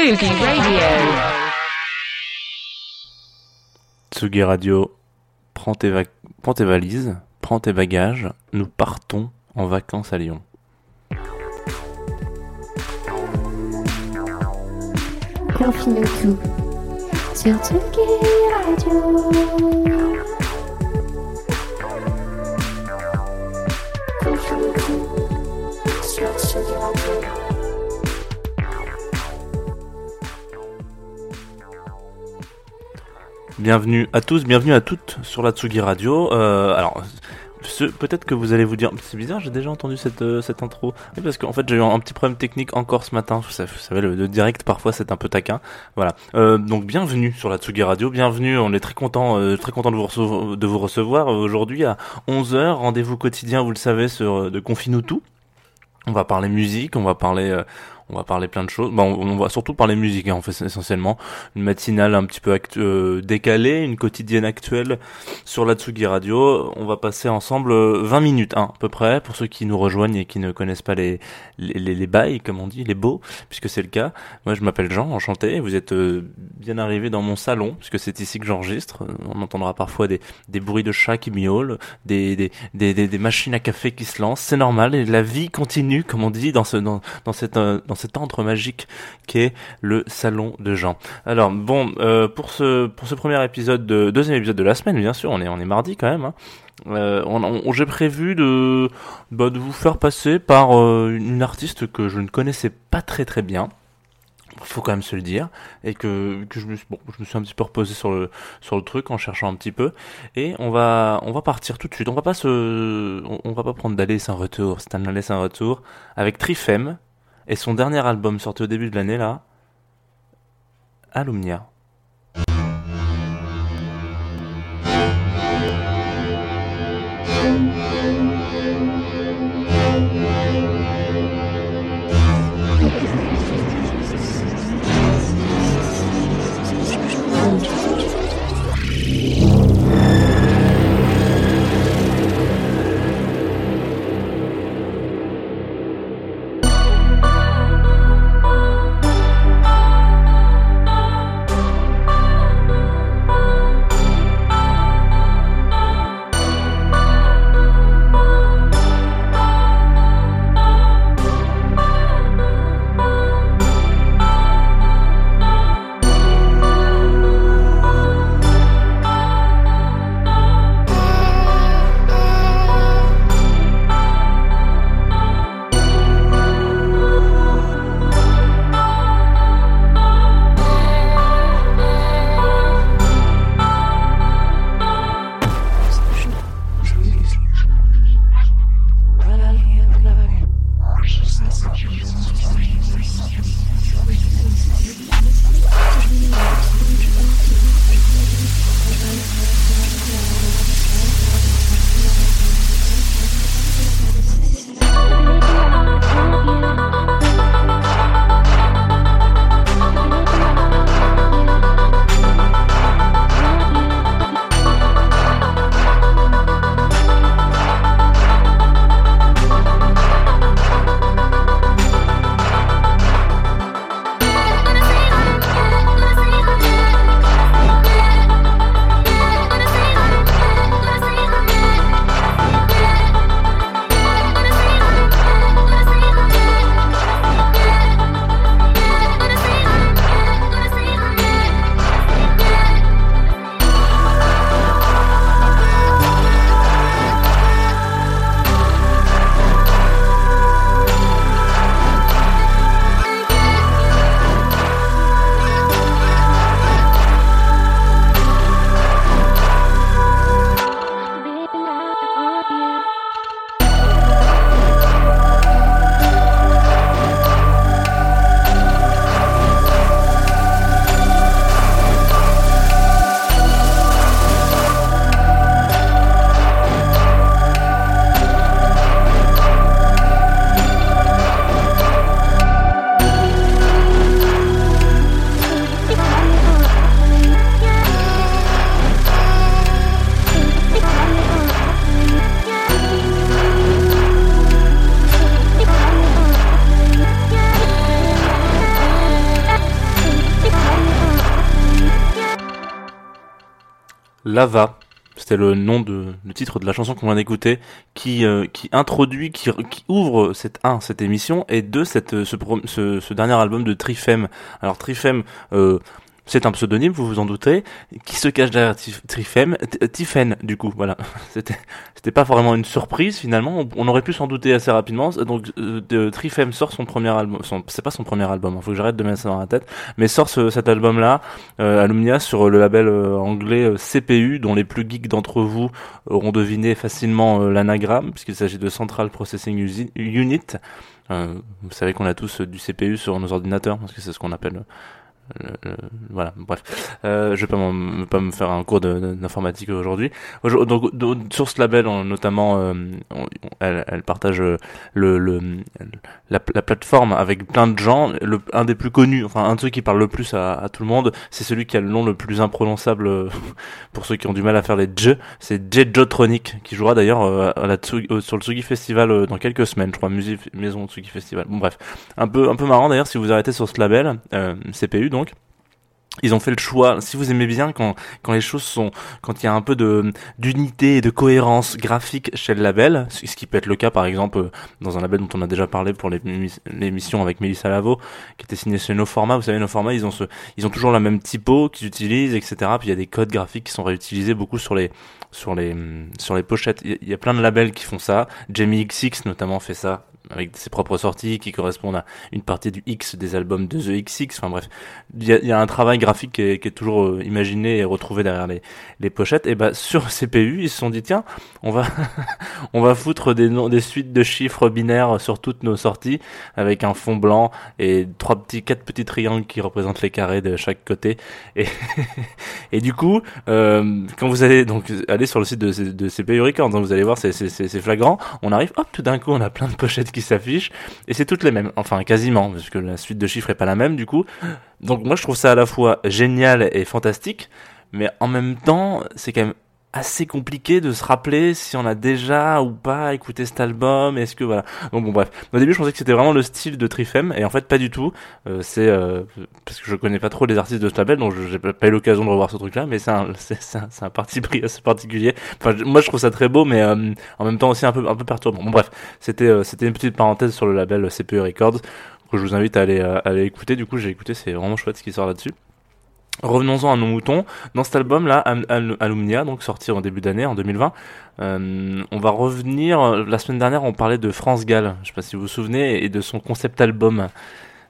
Sugi Radio. Tsugi Radio, prends tes, va- prends tes valises, prends tes bagages, nous partons en vacances à Lyon. Confine tout sur Tsugi Radio. Bienvenue à tous, bienvenue à toutes sur la Tsugi Radio. Euh, alors, peut-être que vous allez vous dire, c'est bizarre, j'ai déjà entendu cette, euh, cette intro. Oui, parce qu'en fait, j'ai eu un, petit problème technique encore ce matin. Vous savez, le, direct, parfois, c'est un peu taquin. Voilà. Euh, donc, bienvenue sur la Tsugi Radio. Bienvenue. On est très content, euh, très content de vous, recevoir, de vous recevoir aujourd'hui à 11h. Rendez-vous quotidien, vous le savez, sur de Confine tout. On va parler musique, on va parler, on va parler plein de choses. Bon, on, on va surtout parler musique, hein, en fait, essentiellement. Une matinale un petit peu euh, décalée, une quotidienne actuelle sur la Tsugi Radio. On va passer ensemble euh, 20 minutes, hein, à peu près, pour ceux qui nous rejoignent et qui ne connaissent pas les, les, les, bails, comme on dit, les beaux, puisque c'est le cas. Moi, je m'appelle Jean, enchanté. Vous êtes euh, bien arrivé dans mon salon, puisque c'est ici que j'enregistre. On entendra parfois des, des bruits de chats qui miaulent, des, des, des, des, machines à café qui se lancent. C'est normal, et la vie continue, comme on dit, dans ce, dans, dans cette, euh, cet antre magique qu'est le salon de Jean. Alors bon, euh, pour ce pour ce premier épisode, de, deuxième épisode de la semaine, bien sûr, on est on est mardi quand même. Hein. Euh, on, j'ai prévu de bah, de vous faire passer par euh, une artiste que je ne connaissais pas très très bien. Faut quand même se le dire et que, que je me je me suis un petit peu reposé sur le sur le truc en cherchant un petit peu et on va on va partir tout de suite. On va pas se on va pas prendre d'aller sans retour, c'est un aller sans retour avec Trifem et son dernier album sorti au début de l'année là, Alumnia. Lava. C'était le nom de le titre de la chanson qu'on vient d'écouter, qui euh, qui introduit, qui, qui ouvre cette un cette émission et deux cette euh, ce, ce dernier album de Trifem. Alors Trifem, euh, c'est un pseudonyme, vous vous en doutez, qui se cache derrière Trifem, T- Tiffen du coup, voilà. C'était c'était pas vraiment une surprise finalement, on, aurait pu s'en douter assez rapidement. Donc euh, Trifem sort son premier album, c'est pas son premier album, il faut que j'arrête de mettre ça dans la tête, mais sort ce- cet album là, euh, Alumnia sur le label euh, anglais euh, CPU, dont les plus geeks d'entre vous auront deviné facilement euh, l'anagramme, puisqu'il s'agit de Central Processing Unit. Euh, vous savez qu'on a tous euh, du CPU sur nos ordinateurs, parce que c'est ce qu'on appelle. Euh, le- le- voilà, bref. Euh, je vais pas, me faire un cours d'informatique aujourd'hui. Aujourd- Donc, sur ce label, notamment, euh, elle, partage euh, le, le, la, la plateforme avec plein de gens. Un des plus connus, enfin un de ceux qui parle le plus à, tout le monde, c'est celui qui a le nom le plus imprononçable euh, pour ceux qui ont du mal à faire les J. C'est Jejotronic qui jouera d'ailleurs euh, euh, sur le Tsugi Festival euh, dans quelques semaines, je crois, musique maison Tsugi Festival. Bon bref, un peu un peu marrant d'ailleurs si vous arrêtez sur ce label euh, CPU donc. Ils ont fait le choix. Si vous aimez bien quand quand les choses sont quand il y a un peu de d'unité et de cohérence graphique chez le label, ce qui peut être le cas par exemple euh, dans un label dont on a déjà parlé pour l'émi- l'émission avec Mélissa Lavo, qui était signée chez No Format. Vous savez, No Format, ils ont ils ont toujours la même typo qu'ils utilisent, etc. Puis il y a des codes graphiques qui sont réutilisés beaucoup sur les, sur les, sur les pochettes. Il y a plein de labels qui font ça. Jamie XX notamment fait ça avec ses propres sorties qui correspondent à une partie du X des albums de The XX. Enfin bref, il y y a un travail graphique qui est, qui est toujours euh, imaginé et retrouvé derrière les, les pochettes. Et bah sur CPU, ils se sont dit tiens, on va on va foutre des des suites de chiffres binaires sur toutes nos sorties avec un fond blanc et trois petits, quatre petits triangles qui représentent les carrés de chaque côté. Et, et du coup, euh, quand vous allez donc aller sur le site de, de CPU Records, hein, vous allez voir, c'est c'est flagrant. On arrive, hop, tout d'un coup, on a plein de pochettes qui s'affichent et c'est toutes les mêmes. Enfin, quasiment, parce que la suite de chiffres est pas la même du coup. Donc moi, je trouve ça à la fois génial et fantastique, mais en même temps, c'est quand même assez compliqué de se rappeler si on a déjà ou pas écouté cet album. Est-ce que voilà. Donc bon bref. Au début, je pensais que c'était vraiment le style de Trifem et en fait pas du tout. Euh, c'est euh, parce que je connais pas trop les artistes de ce label, donc j'ai pas eu l'occasion de revoir ce truc-là. Mais c'est un, c'est un, un parti pris assez particulier. Enfin, moi je trouve ça très beau, mais euh, en même temps aussi un peu un peu perturbant. Bon bref, c'était euh, c'était une petite parenthèse sur le label CPU Records que je vous invite à aller euh, à aller écouter. Du coup, j'ai écouté, c'est vraiment chouette ce qui sort là-dessus. Revenons-en à nos moutons. Dans cet album-là, Al- Al- Alumnia, donc sorti en début d'année, en 2020, euh, on va revenir. La semaine dernière, on parlait de France Gall. Je sais pas si vous vous souvenez, et de son concept album.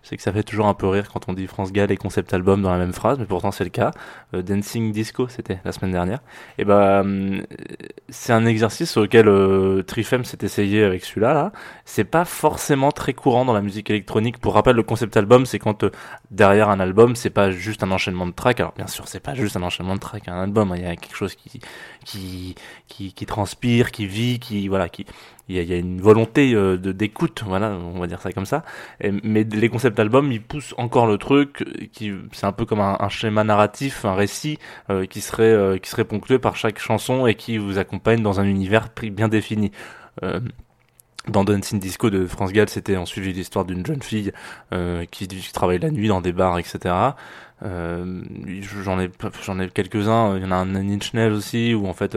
Sais que ça fait toujours un peu rire quand on dit France Gall et concept album dans la même phrase, mais pourtant c'est le cas. Euh, Dancing Disco, c'était la semaine dernière. Et ben, euh, c'est un exercice auquel euh, Trifem s'est essayé avec celui-là. Là. C'est pas forcément très courant dans la musique électronique. Pour rappel, le concept album, c'est quand euh, derrière un album, c'est pas juste un enchaînement de tracks. Alors bien sûr, c'est pas juste un enchaînement de tracks, un album. hein. Il y a quelque chose qui qui qui, qui transpire, qui vit, qui voilà, qui il y a, une volonté euh, d'écoute, voilà, on va dire ça comme ça. Mais les concepts albums, ils poussent encore le truc. euh, c'est un peu comme un, schéma narratif, un récit euh, qui serait euh, qui serait ponctué par chaque chanson et qui vous accompagne dans un univers bien défini. Dans Dancing Disco de France Gall, c'était on suivit l'histoire d'une jeune fille qui, qui travaille la nuit dans des bars, etc. J'en ai j'en ai quelques-uns. Il y en a un Inch Nails aussi où en fait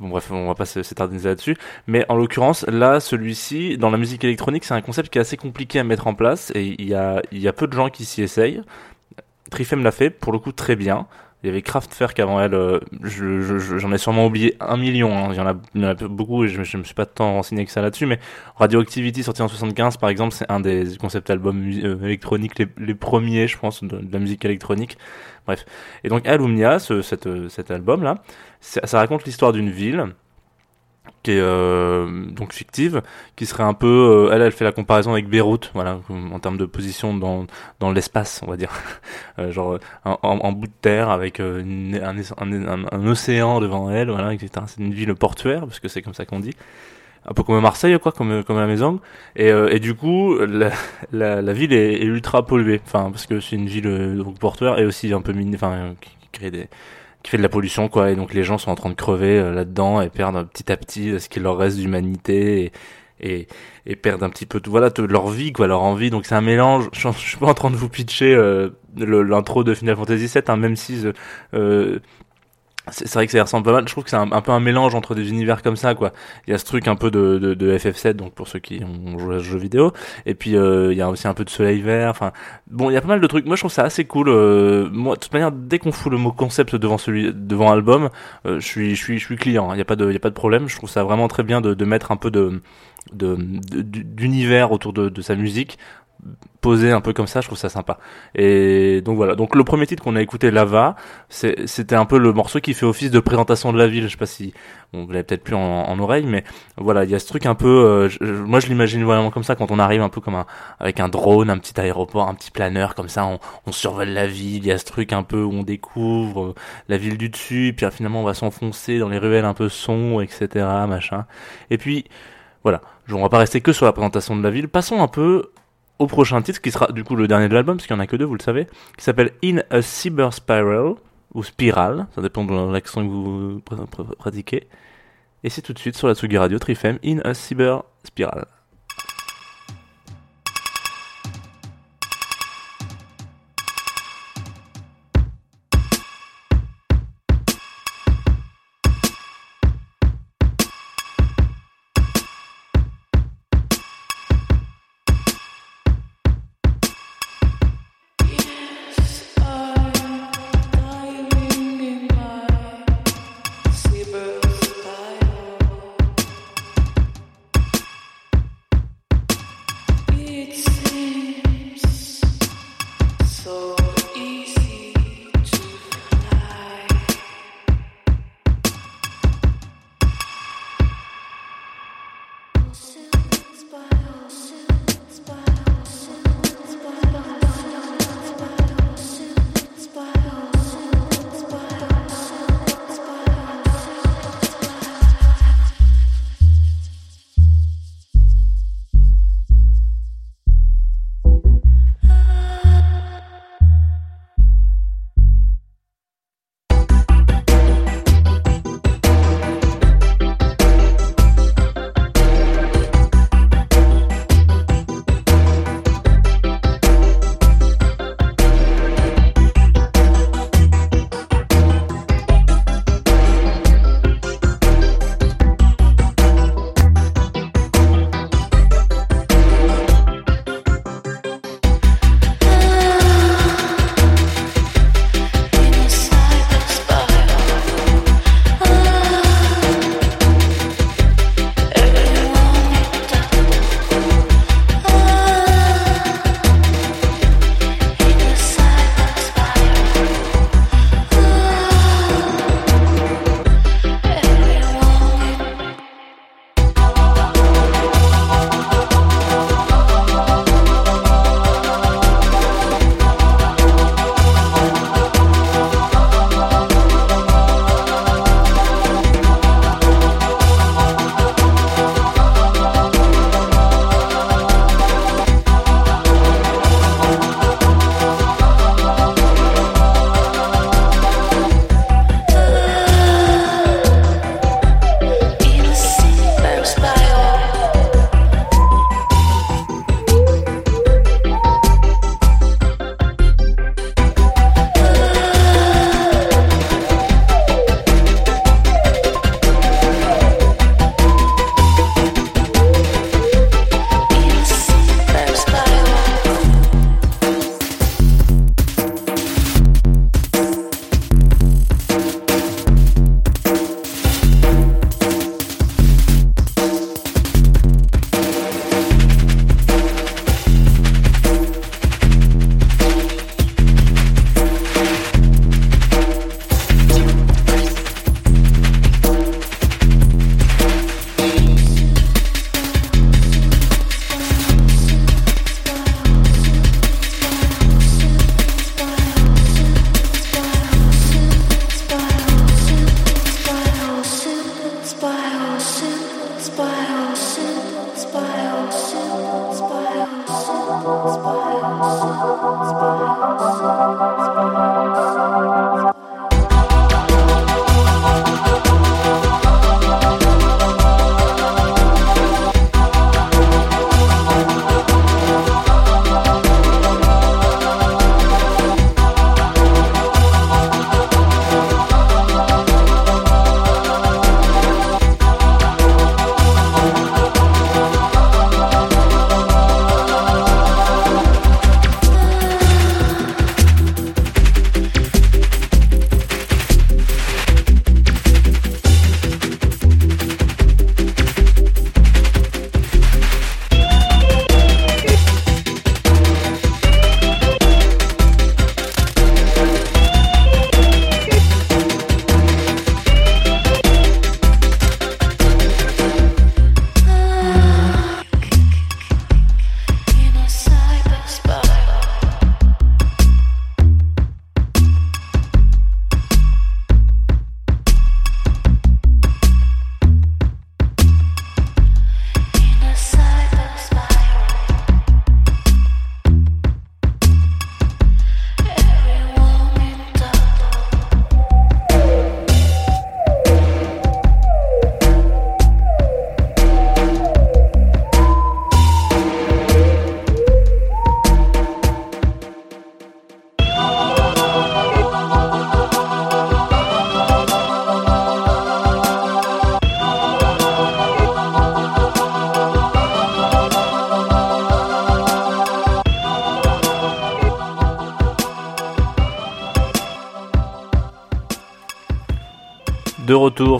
Bon bref, on va pas s- s'éterniser là-dessus. Mais en l'occurrence, là, celui-ci, dans la musique électronique, c'est un concept qui est assez compliqué à mettre en place et il y a, y a peu de gens qui s'y essayent. Trifem l'a fait, pour le coup, très bien. Il y avait Kraftwerk avant elle, euh, je, je- j'en ai sûrement oublié un million, hein. il, y en a, il y en a beaucoup et je, je me suis pas tant renseigné que ça là-dessus, mais Radioactivity sorti en 75 par exemple, c'est un des concept albums euh, électroniques les, premiers, je pense, de, la musique électronique. Bref. Et donc Alumnia, ce, cette, euh, cet album là, ça, ça raconte l'histoire d'une ville qui est euh, donc fictive, qui serait un peu, euh, elle, elle fait la comparaison avec Beyrouth, voilà, en termes de position dans dans l'espace, on va dire, Euh, genre en, bout de terre avec un, océan devant elle, voilà, etc. C'est une ville portuaire, parce que c'est comme ça qu'on dit, un peu comme Marseille, quoi, comme comme la maison. Et, et du coup, la, ville est, ultra polluée, enfin parce que c'est une ville donc portuaire et aussi un peu mine, enfin qui, qui crée des qui fait de la pollution quoi et donc les gens sont en train de crever euh, là-dedans et perdent euh, petit à petit euh, ce qu'il leur reste d'humanité et, et et perdent un petit peu tout voilà leur vie quoi leur envie. Donc c'est un mélange je, suis pas en train de vous pitcher euh, l'intro de Final Fantasy VII hein, même si euh, c'est vrai que ça ressemble pas mal. Je trouve que c'est un, peu un mélange entre des univers comme ça, quoi. Il y a ce truc un peu de, de, de FF7, donc pour ceux qui ont joué à ce jeu vidéo. Et puis euh, il y a aussi un peu de soleil vert. Enfin, bon, il y a pas mal de trucs. Moi, je trouve ça assez cool. Euh, moi, de toute manière, dès qu'on fout le mot concept devant celui, devant album, euh, je suis, je suis, je suis client. hein. Il y a pas de, il y a pas de problème. Je trouve ça vraiment très bien de, de mettre un peu de- d'univers autour de, de sa musique posé un peu comme ça, je trouve ça sympa. Et donc voilà. Donc le premier titre qu'on a écouté, Lava, c'était un peu le morceau qui fait office de présentation de la ville. Je sais pas si on l'avez peut-être plus en, en oreille, mais voilà, il y a ce truc un peu. euh, je- moi, je l'imagine vraiment comme ça quand on arrive un peu comme un avec un drone, un petit aéroport, un petit planeur comme ça. On, on survole la ville. Il y a ce truc un peu où on découvre euh, la ville du dessus, puis euh, finalement on va s'enfoncer dans les ruelles un peu sombres, etc. Machin. Et puis voilà, on va pas rester que sur la présentation de la ville. Passons un peu au prochain titre, qui sera du coup le dernier de l'album, parce qu'il y en a que deux, vous le savez, qui s'appelle In a Cyber Spiral, ou Spiral, ça dépend de l'accent que vous pr- pr- pratiquez. Et c'est tout de suite sur la Tsugi Radio, Trifem, In a Cyber Spiral.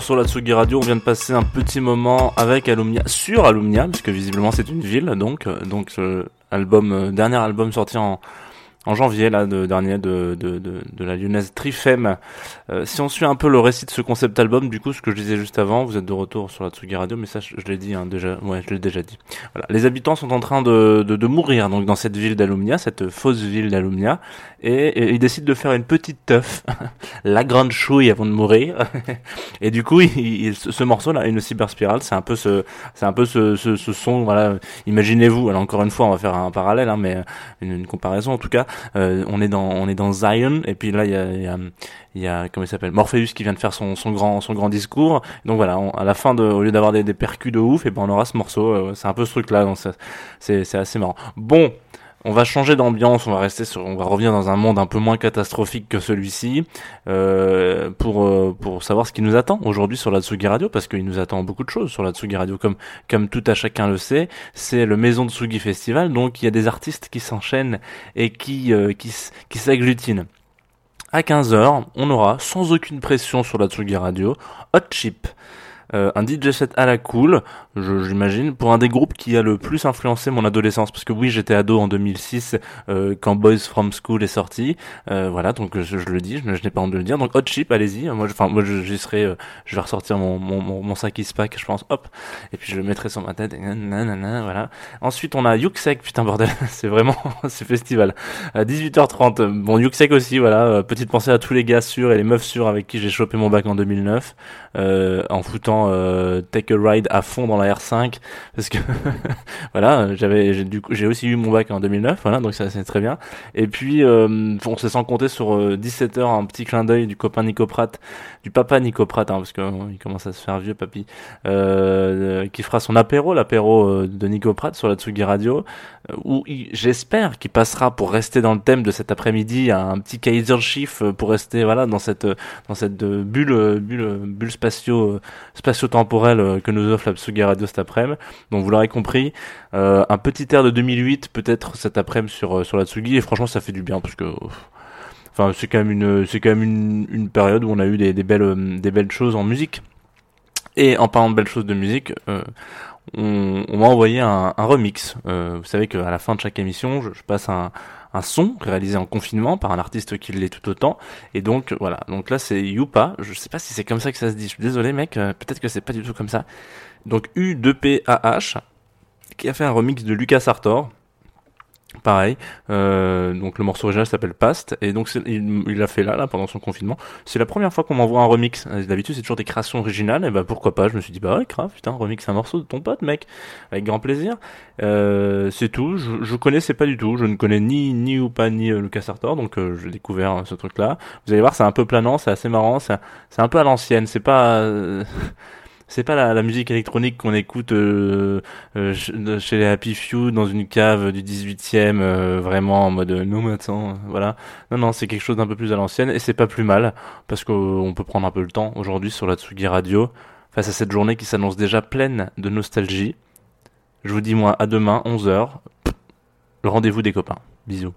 Sur la Tsugi Radio, on vient de passer un petit moment avec Alumnia, sur Alumnia, parce que visiblement c'est une ville, donc, euh, donc euh, album, euh, dernier album sorti en, janvier là de dernier de, de, de, la lyonnaise Trifem. Euh, si on suit un peu le récit de ce concept album, du coup ce que je disais juste avant, vous êtes de retour sur la Tsugi Radio, mais ça je, l'ai dit hein, déjà, ouais je l'ai déjà dit. Les habitants sont en train de, de mourir donc dans cette ville d'Alumnia, cette fausse ville d'Alumnia, et, ils décident de faire une petite teuf, la grande chouille avant de mourir. et du coup, il, il- ce ce morceau là, une cyberspirale, c'est un peu ce, c'est un peu ce, ce, ce son, voilà. Imaginez-vous, alors encore une fois, on va faire un parallèle, hein, mais une, une comparaison en tout cas. Euh, on est dans, on est dans Zion, et puis là il y a, il y a, il y a comment il s'appelle, Morpheus qui vient de faire son, son grand, son grand discours. Donc voilà, on- à la fin de, au lieu d'avoir des, des percus de ouf, et ben on aura ce morceau. euh, c'est un peu ce truc là, donc c'est, c'est assez marrant. Bon. On va changer d'ambiance, on va rester sur, on va revenir dans un monde un peu moins catastrophique que celui-ci, euh, pour euh, pour savoir ce qui nous attend aujourd'hui sur la Tsugi Radio, parce qu'il nous attend beaucoup de choses sur la Tsugi Radio, comme comme tout à chacun le sait, c'est le Maison de Tsugi Festival, donc il y a des artistes qui s'enchaînent et qui euh, qui s'agglutinent. À 15h, on aura, sans aucune pression sur la Tsugi Radio, Hot Chip. Euh, un DJ set à la cool, j'imagine, pour un des groupes qui a le plus influencé mon adolescence. Parce que oui, j'étais ado en 2006 euh, quand Boys from School est sorti. Euh, voilà, donc je, je le dis, je, n'ai pas honte de le dire. Donc Hot Chip, allez-y. Moi, enfin, moi, j'y serai. euh, je vais ressortir mon, mon, mon, mon sac pack, je pense. Hop, et puis je le mettrai sur ma tête. Et nanana, voilà. Ensuite, on a Yuxek. Putain bordel, c'est vraiment, c'est festival. À 18h30. euh, Bon, Yuxek aussi, voilà. euh, petite pensée à tous les gars sûrs et les meufs sûrs avec qui j'ai chopé mon bac en 2009, euh, en foutant euh, Take a Ride à fond dans la R5, parce que voilà, j'avais, j'ai aussi eu mon bac en 2009, voilà, donc ça c'est très bien. Et puis, euh, on s'est sans compter sur 17h un petit clin d'œil du copain Nico Pratt, du papa Nico Pratt, hein, parce que euh, il commence à se faire vieux, papy, euh, qui fera son apéro, l'apéro euh, de Nico Pratt sur la Tsugi Radio, euh, où j'espère qu'il passera pour rester dans le thème de cet après-midi un petit Kaiser Chief euh, pour rester voilà dans cette euh, dans cette euh, bulle euh, bulle euh, bulle spatio euh, spatio-temporelle euh, que nous offre la Tsugi Radio cet après-midi. Donc vous l'aurez compris, euh, un petit air de 2008 peut-être cet après-midi sur euh, la Tsugi et franchement ça fait du bien parce que enfin c'est quand même une c'est quand même une, période où on a eu des, belles des belles choses en musique. Et en parlant de belles choses de musique, on, m'a envoyé un, remix. Vous savez qu'à la fin de chaque émission, je passe un, un son réalisé en confinement par un artiste qui l'est tout autant. Et donc voilà. Donc là c'est Youpa. Je sais pas si c'est comme ça que ça se dit. Je suis désolé mec. euh, Peut-être que c'est pas du tout comme ça. Donc U2PAH qui a fait un remix de Lucas Sartor. Pareil, euh, donc le morceau original s'appelle Past et donc il il l'a fait là, là pendant son confinement. C'est la première fois qu'on m'envoie un remix. Euh, D'habitude c'est toujours des créations originales et bah pourquoi pas? Je me suis dit bah ouais grave putain remix un morceau de ton pote mec avec grand plaisir. Euh, c'est tout. Je, je connaissais pas du tout. Je ne connais ni ni ou pas ni euh, Lucas Sartor donc euh, j'ai découvert euh, ce truc là. Vous allez voir c'est un peu planant, c'est assez marrant, c'est un peu à l'ancienne. C'est pas c'est pas la, musique électronique qu'on écoute euh, euh, chez les Happy Few dans une cave du 18e, euh, vraiment en mode non euh, voilà. Non non, c'est quelque chose d'un peu plus à l'ancienne et c'est pas plus mal parce qu'on peut prendre un peu le temps aujourd'hui sur la Tsugi Radio face à cette journée qui s'annonce déjà pleine de nostalgie. Je vous dis moi à demain 11h. Le rendez-vous des copains. Bisous.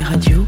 Radio,